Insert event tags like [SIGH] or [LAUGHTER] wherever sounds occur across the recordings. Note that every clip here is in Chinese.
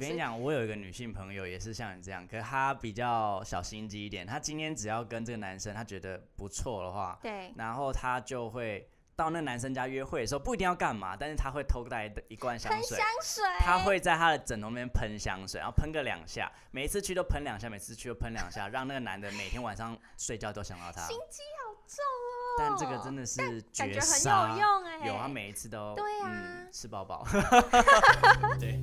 我跟你讲，我有一个女性朋友也是像你这样，可是她比较小心机一点。她今天只要跟这个男生，她觉得不错的话，对，然后她就会到那男生家约会的时候，不一定要干嘛，但是她会偷带一罐香水，香水，她会在她的枕头边喷香水，然后喷个两下，每一次去都喷两下，每次去都喷两下，[LAUGHS] 让那个男的每天晚上睡觉都想到她。心机好重哦。但这个真的是绝杀，很有用哎，有啊，每一次都对啊，吃饱饱。[LAUGHS] [LAUGHS] 对。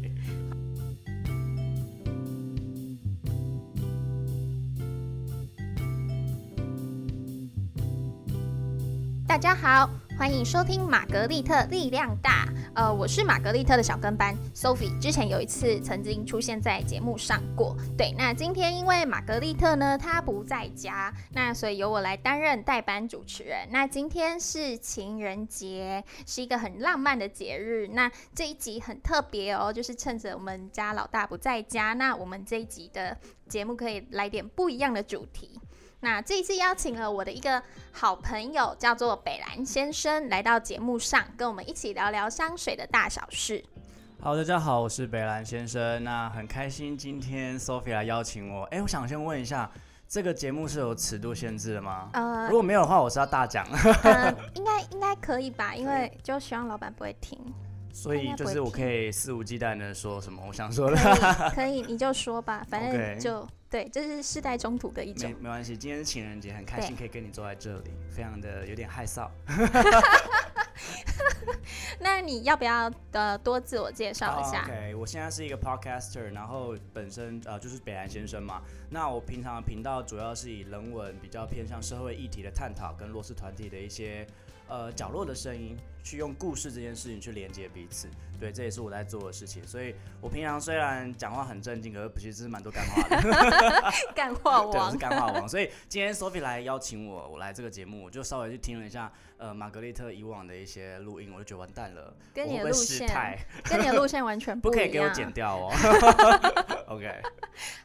大家好，欢迎收听玛格丽特力量大。呃，我是玛格丽特的小跟班 Sophie，之前有一次曾经出现在节目上过。对，那今天因为玛格丽特呢，她不在家，那所以由我来担任代班主持人。那今天是情人节，是一个很浪漫的节日。那这一集很特别哦，就是趁着我们家老大不在家，那我们这一集的节目可以来点不一样的主题。那这一次邀请了我的一个好朋友，叫做北兰先生，来到节目上跟我们一起聊聊香水的大小事。好，大家好，我是北兰先生。那很开心今天 Sophie 来邀请我。哎，我想先问一下，这个节目是有尺度限制的吗？呃，如果没有的话，我是要大讲。应该 [LAUGHS] 应该可以吧？因为就希望老板不会听。所以就是我可以肆无忌惮的说什么我想说的。可以，[LAUGHS] 你就说吧，反正就。对，这是世代中途的一种。没没关系，今天是情人节，很开心可以跟你坐在这里，非常的有点害臊。[LAUGHS] 那你要不要呃多自我介绍一下？OK，我现在是一个 Podcaster，然后本身呃就是北兰先生嘛。那我平常的频道主要是以人文比较偏向社会议题的探讨，跟弱势团体的一些呃角落的声音，去用故事这件事情去连接彼此。对，这也是我在做的事情，所以我平常虽然讲话很正经，可是其实是蛮多干话的。[LAUGHS] 干话王，对，我是干话王。所以今天 Sophie 来邀请我，我来这个节目，我就稍微去听了一下，呃，玛格丽特以往的一些录音，我就觉得完蛋了，跟你的路线，[LAUGHS] 跟你的路线完全 [LAUGHS] 不可以给我剪掉哦。OK，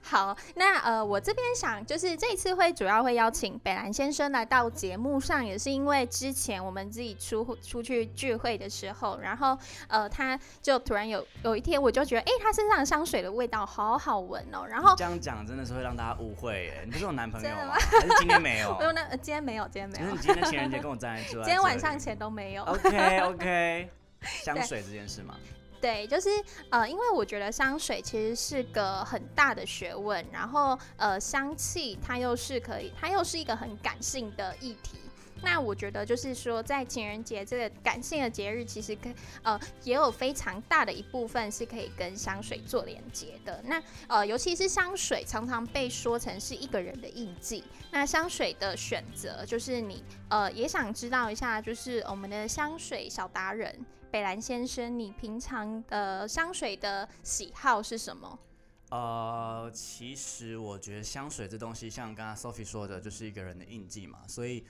好，那呃，我这边想就是这一次会主要会邀请北兰先生来到节目上，也是因为之前我们自己出出去聚会的时候，然后呃他。就突然有有一天，我就觉得，哎，他身上香水的味道好好闻哦。然后这样讲真的是会让大家误会，哎，你不是我男朋友吗？还是今天没有？[LAUGHS] 没有，那今天没有，今天没有。就是你今天情人节跟我在一起，今天晚上前都没有。OK OK，[LAUGHS] 香水这件事吗？对，就是呃，因为我觉得香水其实是个很大的学问，然后呃，香气它又是可以，它又是一个很感性的议题。那我觉得就是说，在情人节这个感性的节日，其实跟呃也有非常大的一部分是可以跟香水做连接的。那呃，尤其是香水，常常被说成是一个人的印记。那香水的选择，就是你呃也想知道一下，就是我们的香水小达人北兰先生，你平常的香水的喜好是什么？呃，其实我觉得香水这东西，像刚刚 Sophie 说的，就是一个人的印记嘛，所以。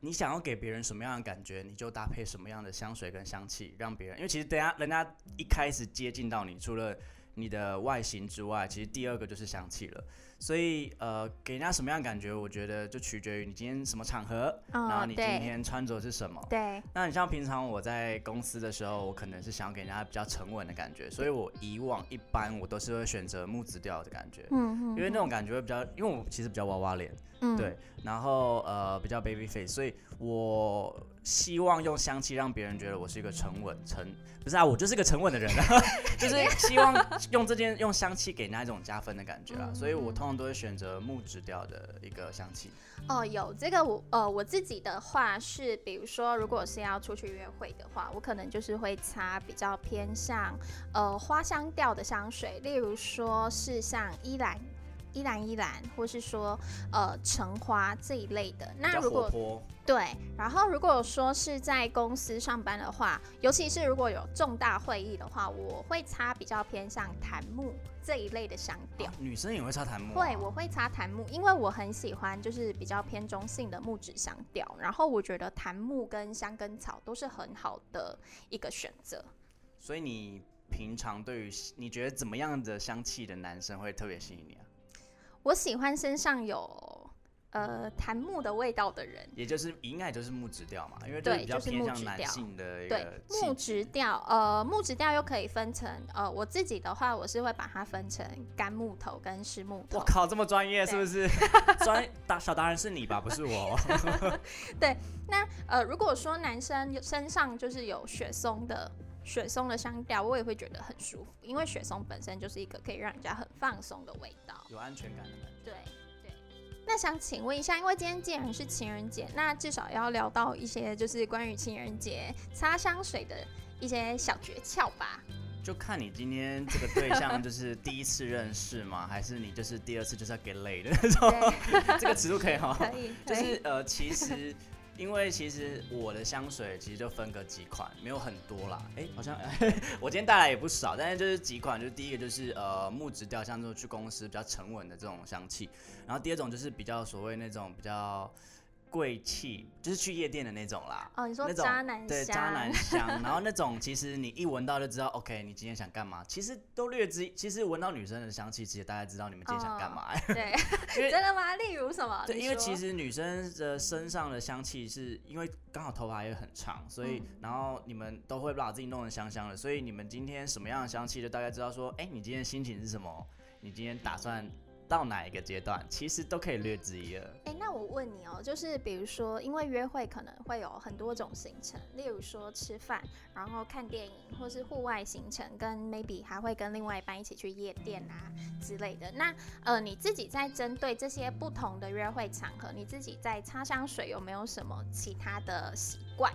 你想要给别人什么样的感觉，你就搭配什么样的香水跟香气，让别人。因为其实等下人家一开始接近到你，除了你的外形之外，其实第二个就是香气了。所以，呃，给人家什么样感觉，我觉得就取决于你今天什么场合，然后你今天穿着是什么。对。那你像平常我在公司的时候，我可能是想要给人家比较沉稳的感觉，所以我以往一般我都是会选择木质调的感觉。嗯嗯。因为那种感觉会比较，因为我其实比较娃娃脸。嗯。对。然后，呃，比较 baby face，所以我希望用香气让别人觉得我是一个沉稳、沉不是啊，我就是个沉稳的人，啊 [LAUGHS] 就是希望用这件用香气给人家一种加分的感觉啊，所以我通。都会选择木质调的一个香气哦，有这个我呃我自己的话是，比如说如果是要出去约会的话，我可能就是会擦比较偏向呃花香调的香水，例如说是像依兰。依兰依兰，或是说呃橙花这一类的。那如果对，然后如果说是在公司上班的话，尤其是如果有重大会议的话，我会擦比较偏向檀木这一类的香调。女生也会擦檀木？会，我会擦檀木，因为我很喜欢就是比较偏中性的木质香调。然后我觉得檀木跟香根草都是很好的一个选择。所以你平常对于你觉得怎么样的香气的男生会特别吸引你啊？我喜欢身上有呃，檀木的味道的人，也就是应该就是木质调嘛，因为对比较偏向男性的对木质调，呃，木质调又可以分成呃，我自己的话，我是会把它分成干木头跟湿木头。我靠，这么专业是不是？[LAUGHS] 专大小达人是你吧，不是我。[LAUGHS] 对，那呃，如果说男生身上就是有雪松的雪松的香调，我也会觉得很舒服，因为雪松本身就是一个可以让人家很放松的味道，有安全感的感觉。对。那想请问一下，因为今天既然是情人节，那至少要聊到一些就是关于情人节擦香水的一些小诀窍吧？就看你今天这个对象就是第一次认识吗？[LAUGHS] 还是你就是第二次就是要 get lay 的那种？[LAUGHS] 这个尺度可以哈？可以。就是呃，其实。因为其实我的香水其实就分个几款，没有很多啦。哎，好像 [LAUGHS] 我今天带来也不少，但是就是几款，就是第一个就是呃木质调，像这种去公司比较沉稳的这种香气。然后第二种就是比较所谓那种比较。贵气就是去夜店的那种啦。哦，你说渣男对渣男香，[LAUGHS] 然后那种其实你一闻到就知道，OK，你今天想干嘛？其实都略知，其实闻到女生的香气，其实大家知道你们今天想干嘛。对，[LAUGHS] 真的吗？例如什么？对，因为其实女生的身上的香气是因为刚好头发也很长，所以然后你们都会把自己弄得香香的，所以你们今天什么样的香气，就大概知道说，哎，你今天心情是什么？你今天打算？到哪一个阶段，其实都可以略知一二。哎，那我问你哦，就是比如说，因为约会可能会有很多种行程，例如说吃饭，然后看电影，或是户外行程，跟 maybe 还会跟另外一半一起去夜店啊之类的。那呃，你自己在针对这些不同的约会场合，你自己在擦香水有没有什么其他的习惯？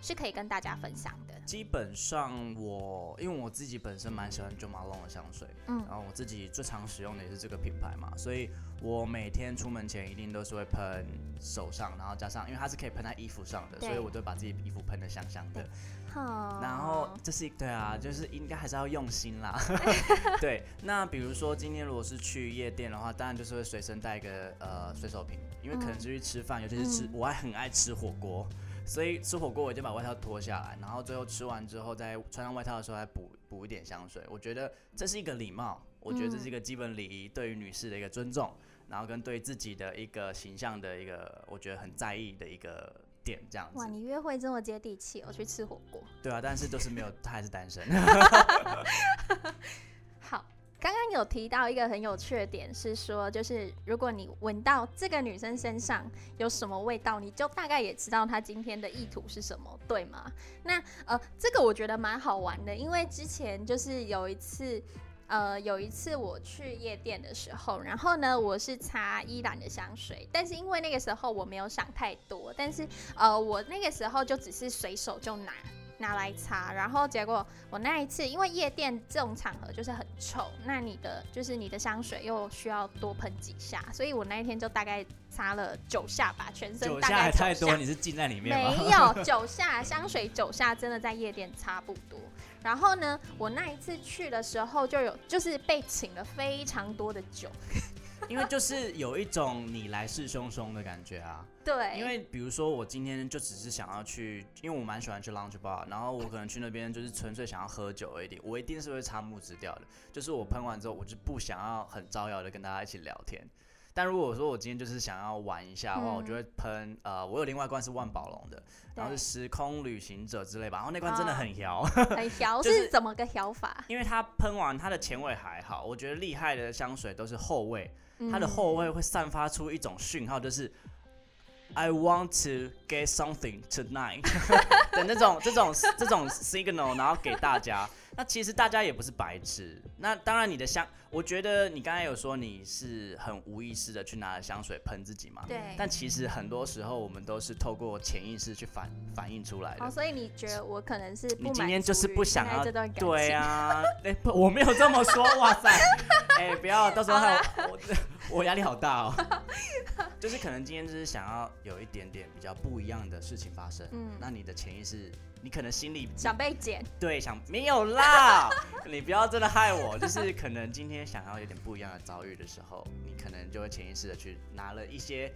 是可以跟大家分享的。基本上我因为我自己本身蛮喜欢 Jo Malone 的香水，嗯，然后我自己最常使用的也是这个品牌嘛，所以我每天出门前一定都是会喷手上，然后加上因为它是可以喷在衣服上的，所以我都把自己衣服喷的香香的。好，然后这是对啊，就是应该还是要用心啦。[LAUGHS] [LAUGHS] 对，那比如说今天如果是去夜店的话，当然就是会随身带一个呃随手瓶，因为可能是去吃饭，尤其是吃，我还很爱吃火锅。所以吃火锅，我就把外套脱下来，然后最后吃完之后，再穿上外套的时候，再补补一点香水。我觉得这是一个礼貌，我觉得这是一个基本礼仪，对于女士的一个尊重，然后跟对自己的一个形象的一个，我觉得很在意的一个点，这样子。哇，你约会这么接地气，我去吃火锅。对啊，但是都是没有，他还是单身。[LAUGHS] 刚刚有提到一个很有趣的点，是说，就是如果你闻到这个女生身上有什么味道，你就大概也知道她今天的意图是什么，对吗？那呃，这个我觉得蛮好玩的，因为之前就是有一次，呃，有一次我去夜店的时候，然后呢，我是擦依兰的香水，但是因为那个时候我没有想太多，但是呃，我那个时候就只是随手就拿。拿来擦，然后结果我那一次，因为夜店这种场合就是很臭，那你的就是你的香水又需要多喷几下，所以我那一天就大概擦了九下吧，全身九下还太多，你是浸在里面吗？没有九下香水九下真的在夜店差不多。然后呢，我那一次去的时候就有就是被请了非常多的酒。因为就是有一种你来势汹汹的感觉啊，对。因为比如说我今天就只是想要去，因为我蛮喜欢去 lounge bar，然后我可能去那边就是纯粹想要喝酒而已，我一定是会擦木质调的。就是我喷完之后，我就不想要很招摇的跟大家一起聊天。但如果说我今天就是想要玩一下的话，我就会喷呃，我有另外一罐是万宝龙的，然后是时空旅行者之类吧，然后那罐真的很摇，很 [LAUGHS] 摇是怎么个摇法？因为它喷完它的前味还好，我觉得厉害的香水都是后味。它的后味会散发出一种讯号，就是 [LAUGHS] I want to get something tonight [LAUGHS] 的那种这种这种 signal，然后给大家。那其实大家也不是白痴。那当然，你的香，我觉得你刚才有说你是很无意识的去拿香水喷自己嘛？对。但其实很多时候我们都是透过潜意识去反反映出来的。哦，所以你觉得我可能是你今天就是不想要这段感情？对啊，[LAUGHS] 哎，不，我没有这么说。哇塞，哎，不要，到时候我我压力好大哦。[LAUGHS] 就是可能今天就是想要有一点点比较不一样的事情发生。嗯。那你的潜意识。你可能心里想被剪，对，想没有啦，[LAUGHS] 你不要真的害我，就是可能今天想要有点不一样的遭遇的时候，你可能就会潜意识的去拿了一些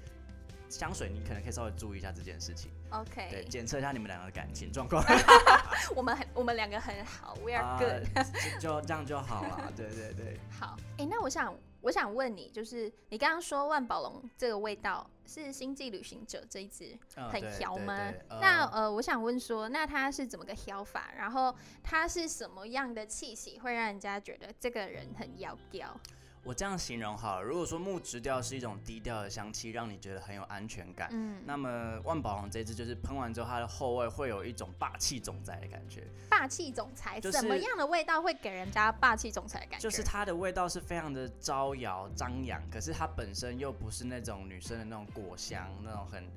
香水，你可能可以稍微注意一下这件事情。OK，对，检测一下你们两个的感情状况。[LAUGHS] 我们很，我们两个很好，We are good，就这样就好了。对对对。好，哎，那我想，我想问你，就是你刚刚说万宝龙这个味道是《星际旅行者》这一支很调吗？那呃，我想问说，那它是怎么个调法？然后它是什么样的气息会让人家觉得这个人很妖调？我这样形容好，如果说木质调是一种低调的香气，让你觉得很有安全感，嗯，那么万宝龙这支就是喷完之后，它的后味会有一种霸气总裁的感觉。霸气总裁，什么样的味道会给人家霸气总裁的感觉？就是它的味道是非常的招摇张扬，可是它本身又不是那种女生的那种果香，那种很，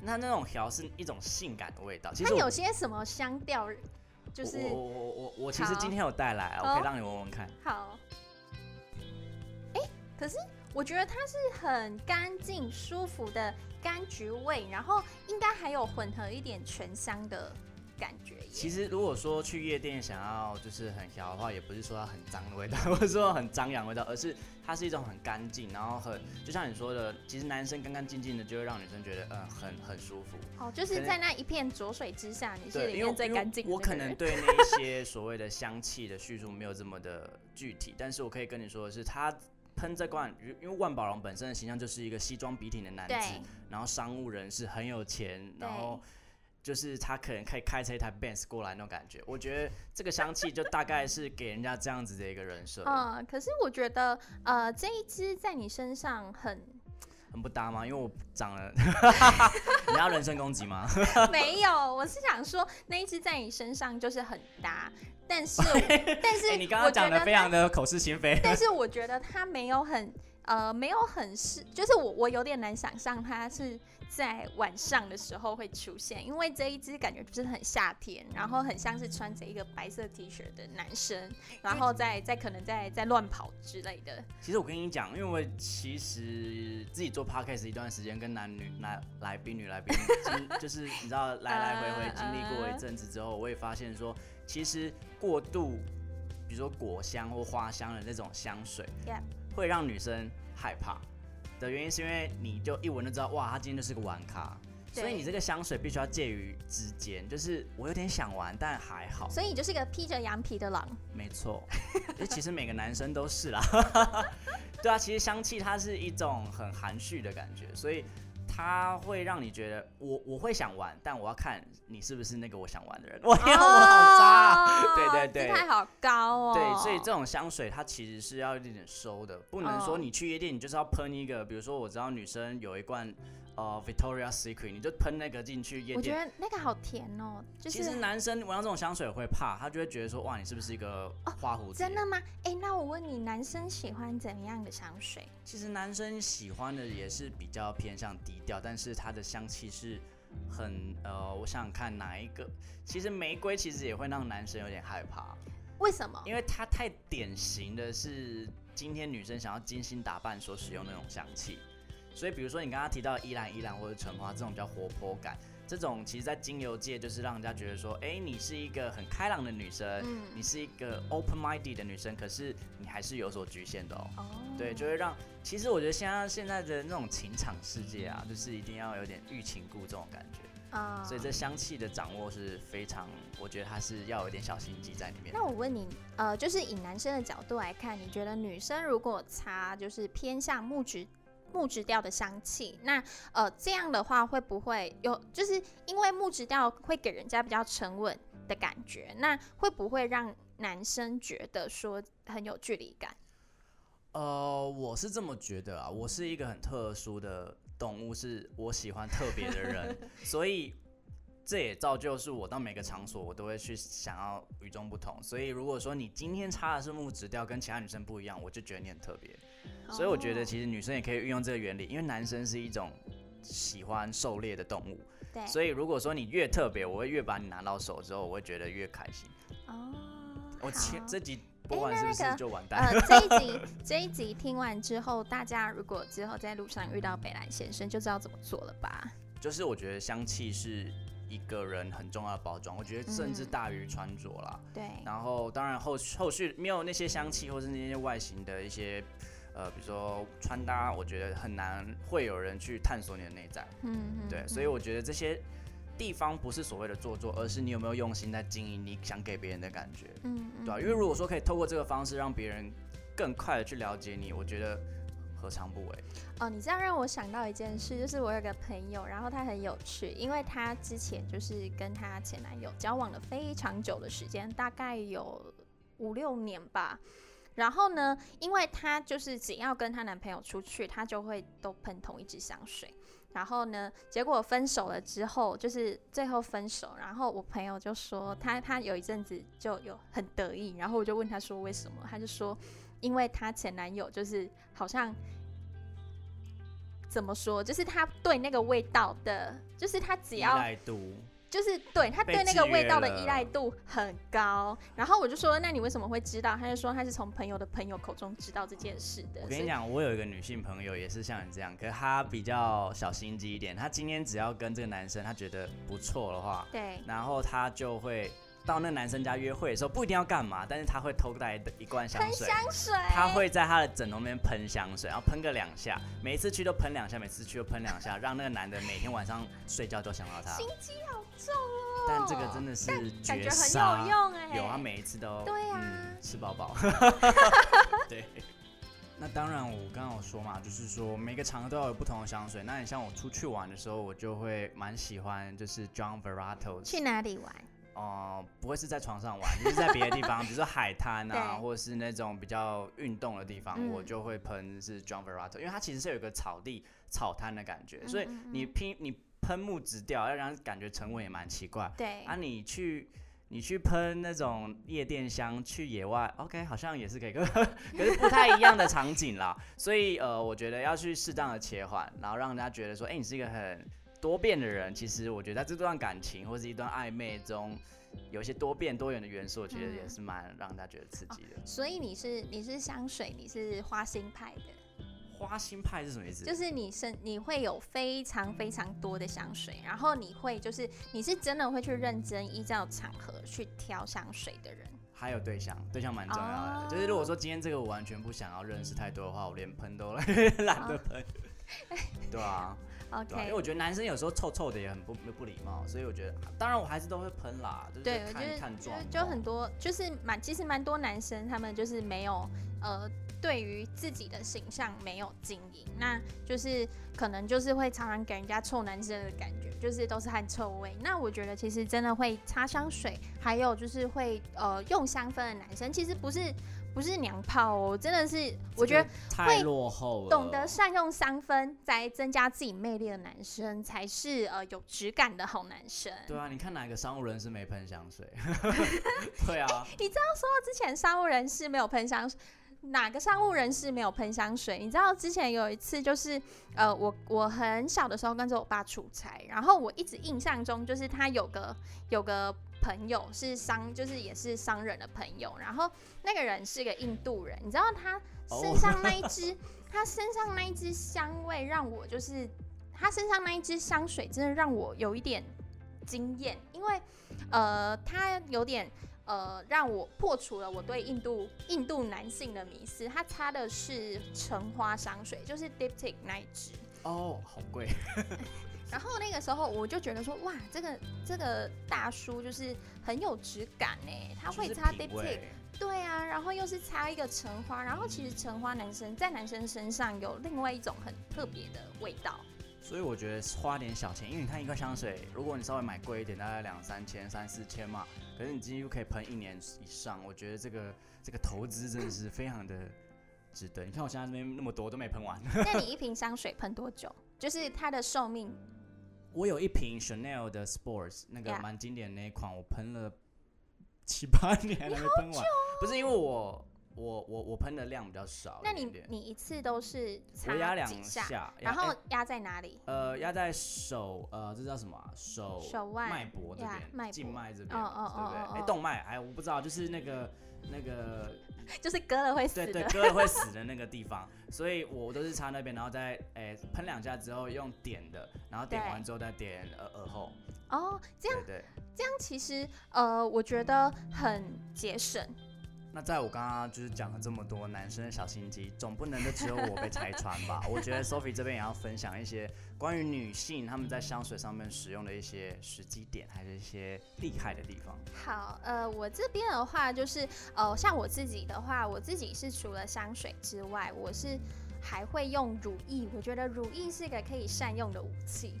那那种调是一种性感的味道。它有些什么香调？就是我我我我其实今天有带来，我可以让你闻闻看。好。可是我觉得它是很干净、舒服的柑橘味，然后应该还有混合一点全香的感觉。其实如果说去夜店想要就是很香的话，也不是说它很脏的味道，或者说很张扬味道，而是它是一种很干净，然后很就像你说的，其实男生干干净净的就会让女生觉得嗯很很舒服。哦，就是在那一片浊水之下，你是里面最干净。我可能对那些所谓的香气的叙述没有这么的具体，但是我可以跟你说的是它。喷这罐，因为万宝龙本身的形象就是一个西装笔挺的男子，然后商务人士很有钱，然后就是他可能可以开车一台 Benz 过来那种感觉。我觉得这个香气就大概是给人家这样子的一个人设。嗯，可是我觉得呃这一支在你身上很很不搭吗？因为我长了，[LAUGHS] 你要人身攻击吗？[LAUGHS] 没有，我是想说那一只在你身上就是很搭。但是，但是你刚刚讲的非常的口是心非。但是我觉得它没有很呃，没有很是，就是我我有点难想象它是在晚上的时候会出现，因为这一支感觉就是很夏天，然后很像是穿着一个白色 T 恤的男生，然后在在可能在在乱跑之类的。其实我跟你讲，因为我其实自己做 podcast 一段时间，跟男女男来宾女来宾，[LAUGHS] 就是你知道 [LAUGHS] 来来回回经历过一阵子之后，我也发现说。其实过度，比如说果香或花香的那种香水，会让女生害怕的原因，是因为你就一闻就知道，哇，他今天就是个玩咖。所以你这个香水必须要介于之间，就是我有点想玩，但还好。所以你就是个披着羊皮的狼。没错，其实每个男生都是啦。[LAUGHS] 对啊，其实香气它是一种很含蓄的感觉，所以。它会让你觉得我我会想玩，但我要看你是不是那个我想玩的人。[LAUGHS] 我天，我好渣！对对对，态好高哦。对，所以这种香水它其实是要一点点收的，不能说你去夜店你就是要喷一个，比如说我知道女生有一罐。哦，Victoria Secret，你就喷那个进去夜店。我觉得那个好甜哦。其实男生闻到这种香水会怕，他就会觉得说，哇，你是不是一个花蝴蝶？真的吗？哎，那我问你，男生喜欢怎样的香水？其实男生喜欢的也是比较偏向低调，但是它的香气是很呃，我想想看哪一个。其实玫瑰其实也会让男生有点害怕。为什么？因为它太典型的是今天女生想要精心打扮所使用那种香气。所以，比如说你刚刚提到依兰依兰或者橙花这种比较活泼感，这种其实，在精油界就是让人家觉得说，哎，你是一个很开朗的女生，嗯，你是一个 open-minded 的女生，可是你还是有所局限的哦。哦。对，就会让，其实我觉得现在现在的那种情场世界啊，就是一定要有点欲擒故纵的感觉啊。所以这香气的掌握是非常，我觉得它是要有点小心机在里面。那我问你，呃，就是以男生的角度来看，你觉得女生如果擦就是偏向木质？木质调的香气，那呃这样的话会不会有？就是因为木质调会给人家比较沉稳的感觉，那会不会让男生觉得说很有距离感？呃，我是这么觉得啊，我是一个很特殊的动物，是我喜欢特别的人，[LAUGHS] 所以这也造就是我到每个场所我都会去想要与众不同。所以如果说你今天插的是木质调，跟其他女生不一样，我就觉得你很特别。所以我觉得其实女生也可以运用这个原理，因为男生是一种喜欢狩猎的动物。对。所以如果说你越特别，我会越把你拿到手之后，我会觉得越开心。哦。我前这集播完是不是就完蛋？呃，[LAUGHS] 这一集这一集听完之后，大家如果之后在路上遇到北兰先生，就知道怎么做了吧？就是我觉得香气是一个人很重要的包装，我觉得甚至大于穿着啦。对。然后当然后后续没有那些香气或是那些外形的一些。呃，比如说穿搭，我觉得很难会有人去探索你的内在。嗯，对，所以我觉得这些地方不是所谓的做作，而是你有没有用心在经营你想给别人的感觉。嗯，对吧？因为如果说可以透过这个方式让别人更快的去了解你，我觉得何尝不为？哦，你这样让我想到一件事，就是我有个朋友，然后他很有趣，因为他之前就是跟他前男友交往了非常久的时间，大概有五六年吧。然后呢，因为她就是只要跟她男朋友出去，她就会都喷同一支香水。然后呢，结果分手了之后，就是最后分手。然后我朋友就说，她她有一阵子就有很得意。然后我就问她说为什么，她就说，因为她前男友就是好像怎么说，就是他对那个味道的，就是他只要。就是对他对那个味道的依赖度很高，然后我就说，那你为什么会知道？他就说他是从朋友的朋友口中知道这件事的。我跟你讲，我有一个女性朋友也是像你这样，可是她比较小心机一点。她今天只要跟这个男生，她觉得不错的话，对，然后她就会。到那男生家约会的时候，不一定要干嘛，但是他会偷带一罐香水。香水。他会在他的枕头边喷香水，然后喷个两下，每一次去都喷两下，每次去都喷两下，让那个男的每天晚上睡觉都想到他。心机好重哦。但这个真的是绝杀。很有用哎。有啊，每一次都。对呀。吃饱饱。[LAUGHS] 对。那当然，我刚刚有说嘛，就是说每个场合都要有不同的香水。那你像我出去玩的时候，我就会蛮喜欢，就是 John Verrato。去哪里玩？哦，不会是在床上玩，就是在别的地方，[LAUGHS] 比如说海滩啊，或者是那种比较运动的地方，我就会喷是 John Verrato，因为它其实是有一个草地草滩的感觉，所以你拼你喷木质调，要让人感觉沉稳也蛮奇怪。对啊，你去你去喷那种夜店香，去野外，OK，好像也是可以，可是不太一样的场景啦。所以呃，我觉得要去适当的切换，然后让人家觉得说，哎，你是一个很。多变的人，其实我觉得在这段感情或是一段暧昧中，有一些多变多元的元素，我觉得也是蛮让大家觉得刺激的。所以你是你是香水，你是花心派的。花心派是什么意思？就是你身你会有非常非常多的香水，然后你会就是你是真的会去认真依照场合去挑香水的人。还有对象，对象蛮重要的。就是如果说今天这个我完全不想要认识太多的话，我连喷都 [LAUGHS] 懒得喷。对啊。OK，因为我觉得男生有时候臭臭的也很不不礼貌，所以我觉得，当然我还是都会喷啦，就是看看状就很多就是蛮其实蛮多男生他们就是没有呃对于自己的形象没有经营，那就是可能就是会常常给人家臭男生的感觉，就是都是汗臭味。那我觉得其实真的会擦香水，还有就是会呃用香氛的男生，其实不是。不是娘炮哦，真的是，我觉得太落后了。懂得善用三分，在增加自己魅力的男生，才是呃有质感的好男生。对啊，你看哪个商务人士没喷香水？[LAUGHS] 对啊，你知道说之前商务人士没有喷香水，哪个商务人士没有喷香水？你知道之前有一次就是呃，我我很小的时候跟着我爸出差，然后我一直印象中就是他有个有个。朋友是商，就是也是商人的朋友，然后那个人是个印度人，你知道他身上那一支，[LAUGHS] 他身上那一只香味让我就是他身上那一只香水真的让我有一点惊艳，因为呃他有点呃让我破除了我对印度印度男性的迷思，他擦的是橙花香水，就是 Diptyque 那一支哦，好贵。[LAUGHS] 然后那个时候我就觉得说，哇，这个这个大叔就是很有质感哎，他会擦 Diptyque，对啊，然后又是擦一个橙花，然后其实橙花男生在男生身上有另外一种很特别的味道。所以我觉得花点小钱，因为你看一个香水，如果你稍微买贵一点，大概两三千、三四千嘛，可是你几乎可以喷一年以上，我觉得这个这个投资真的是非常的值得。你看我现在这边那么多都没喷完。[LAUGHS] 那你一瓶香水喷多久？就是它的寿命？我有一瓶 Chanel 的 Sports，那个蛮经典的那一款，我喷了七八年还没喷完。不是因为我我我我喷的量比较少。那你你一次都是我压两下，然后压在哪里？呃，压在手呃，这叫什么？手手腕脉搏这边，静脉这边，对不对？哎，动脉，哎，我不知道，就是那个那个。[LAUGHS] 就是割了会死，对对，割了会死的那个地方，所以我都是擦那边，然后再诶喷两下之后用点的，然后点完之后再点耳耳后。哦，这样对，这样其实呃，我觉得很节省，那在我刚刚就是讲了这么多男生的小心机，总不能就只有我被拆穿吧？我觉得 Sophie 这边也要分享一些关于女性她们在香水上面使用的一些时机点，还是一些厉害的地方。好，呃，我这边的话就是，呃，像我自己的话，我自己是除了香水之外，我是还会用乳液。我觉得乳液是一个可以善用的武器。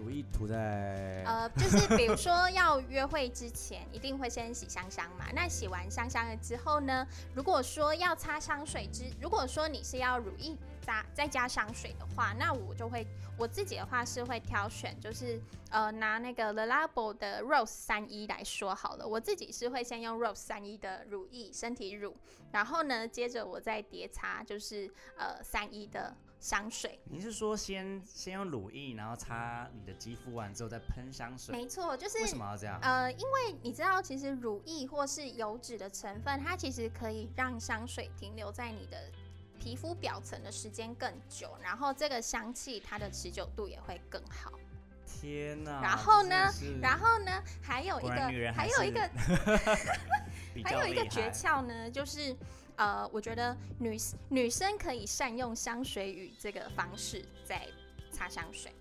乳液涂在呃，就是比如说要约会之前，一定会先洗香香嘛。[LAUGHS] 那洗完香香了之后呢，如果说要擦香水之，如果说你是要乳液加再加香水的话，那我就会我自己的话是会挑选，就是呃拿那个 The Labo 的 Rose 三一来说好了。我自己是会先用 Rose 三一的乳液身体乳，然后呢接着我再叠擦就是呃三一的。香水，你是说先先用乳液，然后擦你的肌肤完之后再喷香水？没错，就是为什么要这样？呃，因为你知道，其实乳液或是油脂的成分，它其实可以让香水停留在你的皮肤表层的时间更久，然后这个香气它的持久度也会更好。天哪！然后呢？然后呢？还有一个，还有一个，还有一个诀窍呢，就是。呃，我觉得女女生可以善用香水雨这个方式在擦香水，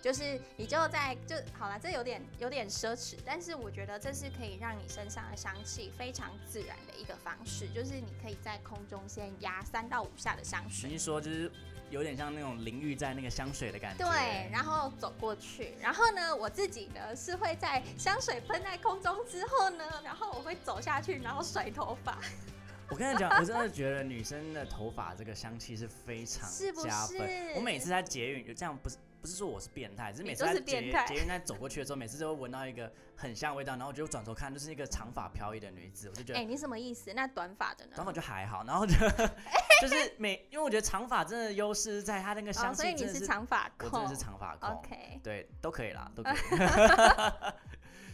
就是你就在就好了，这有点有点奢侈，但是我觉得这是可以让你身上的香气非常自然的一个方式，就是你可以在空中先压三到五下的香水，你说就是有点像那种淋浴在那个香水的感觉，对，然后走过去，然后呢，我自己呢是会在香水喷在空中之后呢，然后我会走下去，然后甩头发。我跟你讲，我真的觉得女生的头发这个香气是非常加分。我每次在捷运，这样不是不是说我是变态，只是每次在捷捷运在走过去的时候，每次都会闻到一个很香味道，然后我就转头看，就是一个长发飘逸的女子，我就觉得，哎，你什么意思？那短发的呢？短发就还好，然后就 [LAUGHS] 就是每，因为我觉得长发真的优势在它那个香气，所以你是长发控，我真的是长发控，OK，对，都可以啦，都可以。[LAUGHS] [LAUGHS]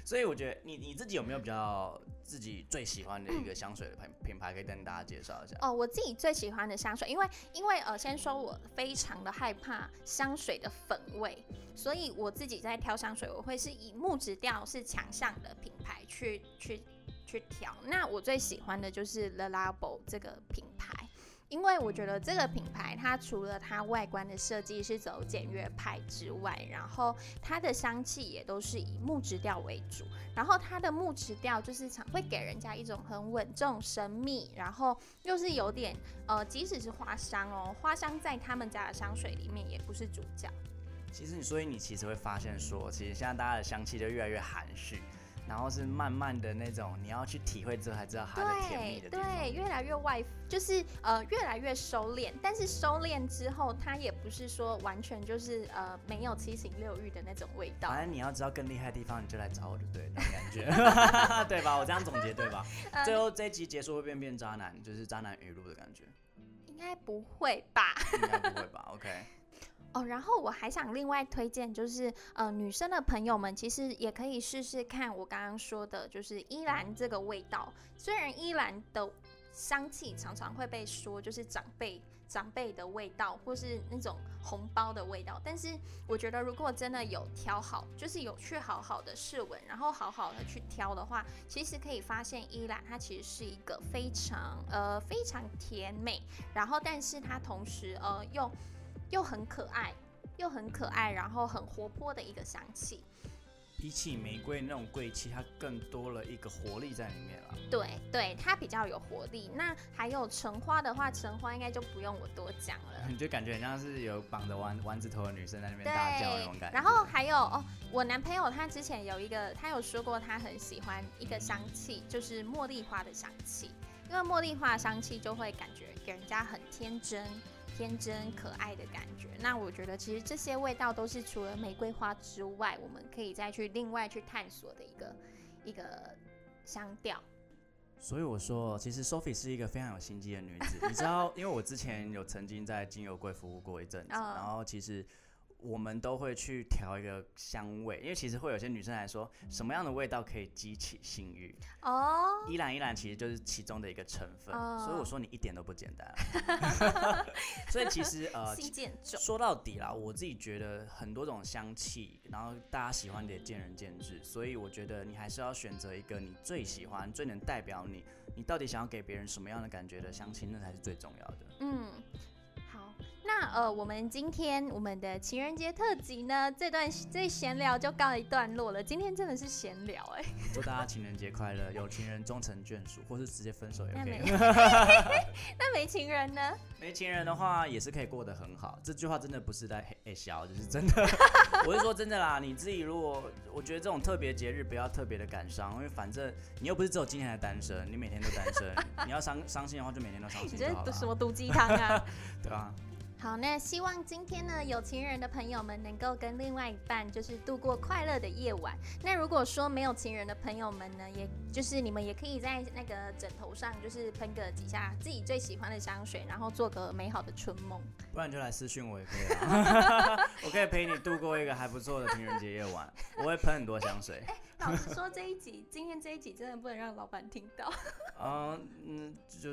所以我觉得你你自己有没有比较自己最喜欢的一个香水的品品牌，可以跟大家介绍一下？哦，我自己最喜欢的香水，因为因为呃，先说我非常的害怕香水的粉味，所以我自己在挑香水，我会是以木质调是强项的品牌去去去挑。那我最喜欢的就是 The Labo 这个品牌。因为我觉得这个品牌，它除了它外观的设计是走简约派之外，然后它的香气也都是以木质调为主。然后它的木质调就是常会给人家一种很稳重、神秘，然后又是有点呃，即使是花香哦，花香在他们家的香水里面也不是主角。其实你所以你其实会发现说，其实现在大家的香气就越来越含蓄。然后是慢慢的那种，你要去体会之后才知道它的甜蜜的对，越来越外，就是呃越来越收敛。但是收敛之后，它也不是说完全就是呃没有七情六欲的那种味道。反正你要知道更厉害的地方，你就来找我就对，那种感觉，[LAUGHS] 对吧？我这样总结对吧？[LAUGHS] 最后这一集结束会变变渣男，就是渣男语录的感觉。应该不会吧？应该不会吧？OK。哦，然后我还想另外推荐，就是呃，女生的朋友们其实也可以试试看我刚刚说的，就是依兰这个味道。虽然依兰的香气常常会被说就是长辈长辈的味道，或是那种红包的味道，但是我觉得如果真的有挑好，就是有去好好的试闻，然后好好的去挑的话，其实可以发现依兰它其实是一个非常呃非常甜美，然后但是它同时呃又。又很可爱，又很可爱，然后很活泼的一个香气。比起玫瑰那种贵气，它更多了一个活力在里面了。对对，它比较有活力。那还有橙花的话，橙花应该就不用我多讲了。[LAUGHS] 你就感觉很像是有绑着丸丸子头的女生在那边大叫那种感觉。然后还有哦，我男朋友他之前有一个，他有说过他很喜欢一个香气，就是茉莉花的香气，因为茉莉花的香气就会感觉给人家很天真。天真可爱的感觉，那我觉得其实这些味道都是除了玫瑰花之外，我们可以再去另外去探索的一个一个香调。所以我说，其实 Sophie 是一个非常有心机的女子。你知道，因为我之前有曾经在精油柜服务过一阵子，然后其实我们都会去调一个香味，因为其实会有些女生来说，什么样的味道可以激起性欲？哦，依兰依兰其实就是其中的一个成分，所以我说你一点都不简单。[LAUGHS] 所以其实呃，说到底啦，我自己觉得很多种香气，然后大家喜欢的也见仁见智，所以我觉得你还是要选择一个你最喜欢、最能代表你，你到底想要给别人什么样的感觉的香气，那才是最重要的。嗯。那呃，我们今天我们的情人节特辑呢，这段这闲聊就告一段落了。今天真的是闲聊哎！祝大家情人节快乐，有情人终成眷属，或是直接分手也可以。[LAUGHS] 那没情人呢？没情人的话也是可以过得很好。这句话真的不是在黑笑，就是真的。[LAUGHS] 我是说真的啦，你自己如果我觉得这种特别节日不要特别的感伤，因为反正你又不是只有今天的单身，你每天都单身。你要伤伤心的话，就每天都伤心。你这什么毒鸡汤啊？[LAUGHS] 对啊。好，那希望今天呢，有情人的朋友们能够跟另外一半就是度过快乐的夜晚。那如果说没有情人的朋友们呢，也就是你们也可以在那个枕头上就是喷个几下自己最喜欢的香水，然后做个美好的春梦。不然就来私讯我也可以啊，[LAUGHS] 我可以陪你度过一个还不错的情人节夜晚。我会喷很多香水。[LAUGHS] 老实说，这一集今天这一集真的不能让老板听到。嗯 [LAUGHS] 嗯，就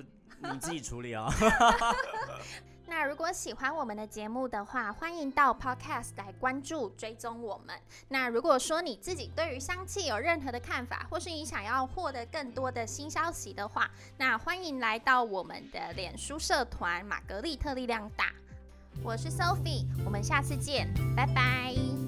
你自己处理啊。[LAUGHS] 那如果喜欢我们的节目的话，欢迎到 Podcast 来关注、追踪我们。那如果说你自己对于香气有任何的看法，或是你想要获得更多的新消息的话，那欢迎来到我们的脸书社团“玛格丽特力量大”。我是 Sophie，我们下次见，拜拜。